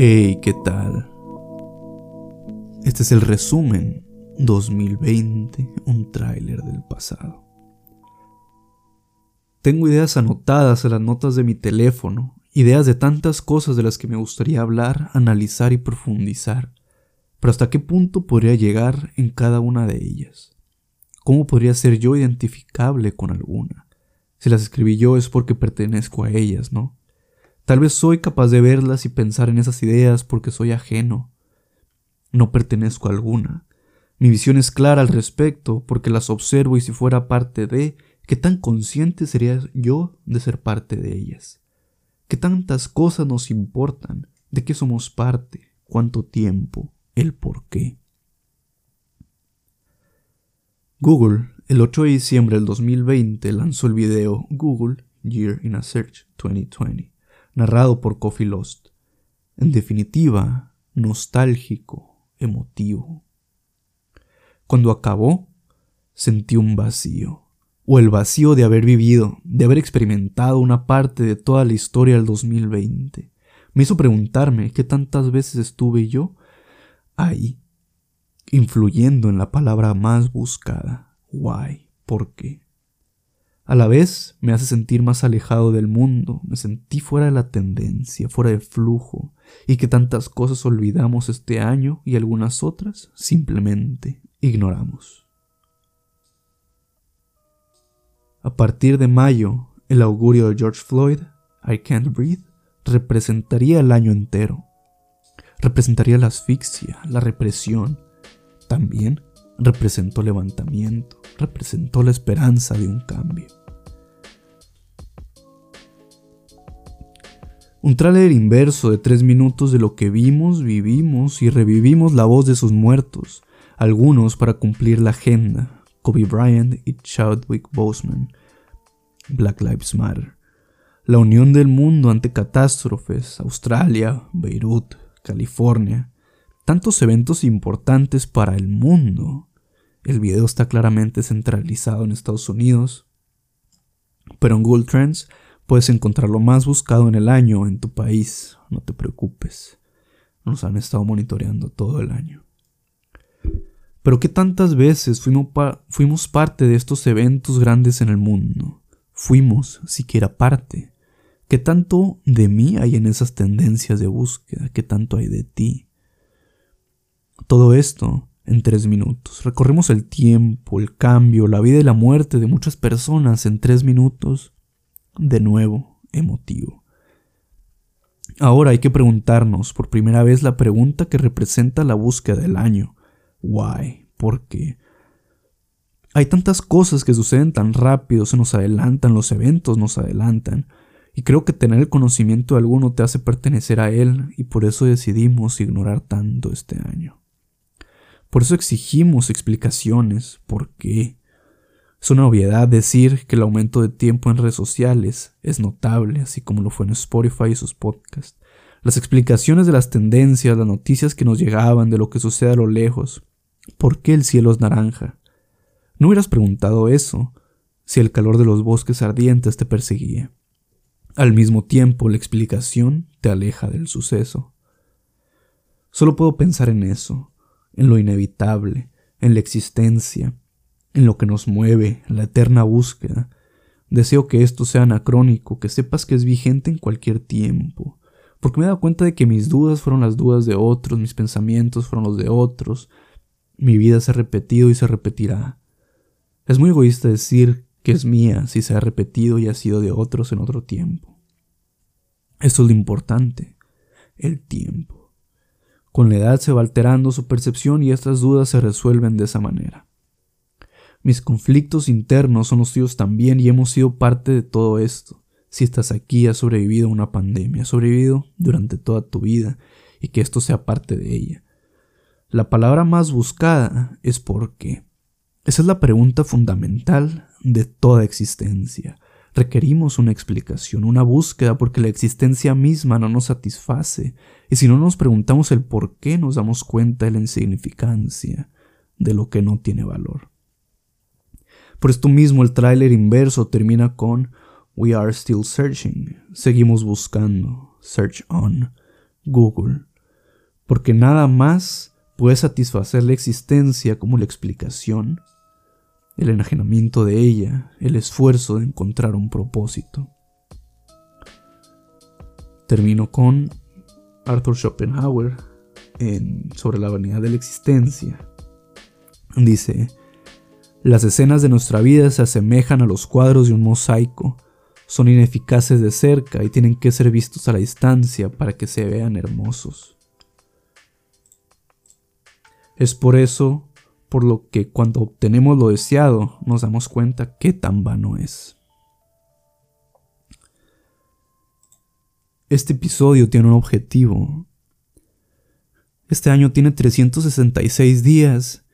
Hey, ¿qué tal? Este es el resumen 2020, un tráiler del pasado. Tengo ideas anotadas en las notas de mi teléfono, ideas de tantas cosas de las que me gustaría hablar, analizar y profundizar. Pero ¿hasta qué punto podría llegar en cada una de ellas? ¿Cómo podría ser yo identificable con alguna? Si las escribí yo es porque pertenezco a ellas, ¿no? Tal vez soy capaz de verlas y pensar en esas ideas porque soy ajeno. No pertenezco a alguna. Mi visión es clara al respecto porque las observo y si fuera parte de, ¿qué tan consciente sería yo de ser parte de ellas? ¿Qué tantas cosas nos importan? ¿De qué somos parte? ¿Cuánto tiempo? ¿El por qué? Google, el 8 de diciembre del 2020, lanzó el video Google Year in a Search 2020, narrado por Coffee Lost. En definitiva, nostálgico, emotivo. Cuando acabó, sentí un vacío, o el vacío de haber vivido, de haber experimentado una parte de toda la historia del 2020. Me hizo preguntarme qué tantas veces estuve yo ahí, influyendo en la palabra más buscada, why, por qué. A la vez me hace sentir más alejado del mundo, me sentí fuera de la tendencia, fuera de flujo, y que tantas cosas olvidamos este año y algunas otras simplemente ignoramos. A partir de mayo, el augurio de George Floyd, I Can't Breathe, representaría el año entero, representaría la asfixia, la represión. También representó levantamiento, representó la esperanza de un cambio. Un tráiler inverso de tres minutos de lo que vimos, vivimos y revivimos la voz de sus muertos, algunos para cumplir la agenda, Kobe Bryant y Chadwick Boseman, Black Lives Matter, la unión del mundo ante catástrofes, Australia, Beirut, California, tantos eventos importantes para el mundo. El video está claramente centralizado en Estados Unidos, pero en Google Trends puedes encontrar lo más buscado en el año en tu país. No te preocupes, nos han estado monitoreando todo el año. Pero ¿qué tantas veces fuimos, parte de estos eventos grandes en el mundo? Fuimos siquiera parte. ¿Qué tanto de mí hay en esas tendencias de búsqueda? ¿Qué tanto hay de ti? Todo esto en tres minutos. Recorremos el tiempo, el cambio, la vida y la muerte de muchas personas en tres minutos. De nuevo, emotivo. Ahora hay que preguntarnos por primera vez la pregunta que representa la búsqueda del año. ¿Why? ¿Por qué? Hay tantas cosas que suceden tan rápido, se nos adelantan, los eventos nos adelantan. Y creo que tener el conocimiento de alguno te hace pertenecer a él y por eso decidimos ignorar tanto este año. Por eso exigimos explicaciones. ¿Por qué? Es una obviedad decir que el aumento de tiempo en redes sociales es notable, así como lo fue en Spotify y sus podcasts. Las explicaciones de las tendencias, las noticias que nos llegaban de lo que sucede a lo lejos. ¿Por qué el cielo es naranja? No hubieras preguntado eso si el calor de los bosques ardientes te perseguía. Al mismo tiempo, la explicación te aleja del suceso. Solo puedo pensar en eso, en lo inevitable, en la existencia, en lo que nos mueve, la eterna búsqueda. Deseo que esto sea anacrónico, que sepas que es vigente en cualquier tiempo, porque me he dado cuenta de que mis dudas fueron las dudas de otros, mis pensamientos fueron los de otros, mi vida se ha repetido y se repetirá. Es muy egoísta decir que es mía si se ha repetido y ha sido de otros en otro tiempo. Eso es lo importante, el tiempo. Con la edad se va alterando su percepción y estas dudas se resuelven de esa manera. Mis conflictos internos son los tuyos también y hemos sido parte de todo esto. Si estás aquí, has sobrevivido a una pandemia, has sobrevivido durante toda tu vida y que esto sea parte de ella. La palabra más buscada es por qué. Esa es la pregunta fundamental de toda existencia. Requerimos una explicación, una búsqueda, porque la existencia misma no nos satisface, y si no nos preguntamos el por qué nos damos cuenta de la insignificancia de lo que no tiene valor. Por esto mismo el tráiler inverso termina con We are still searching, seguimos buscando, search on, Google, porque nada más puede satisfacer la existencia como la explicación, el enajenamiento de ella, el esfuerzo de encontrar un propósito. Termino con Arthur Schopenhauer en Sobre la vanidad de la existencia. Dice, las escenas de nuestra vida se asemejan a los cuadros de un mosaico, son ineficaces de cerca y tienen que ser vistos a la distancia para que se vean hermosos. Es por eso por lo que cuando obtenemos lo deseado nos damos cuenta qué tan vano es. Este episodio tiene un objetivo. Este año tiene 366 días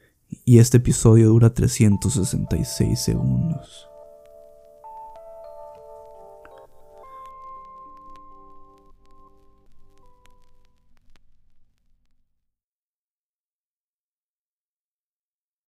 y este episodio dura 366 segundos.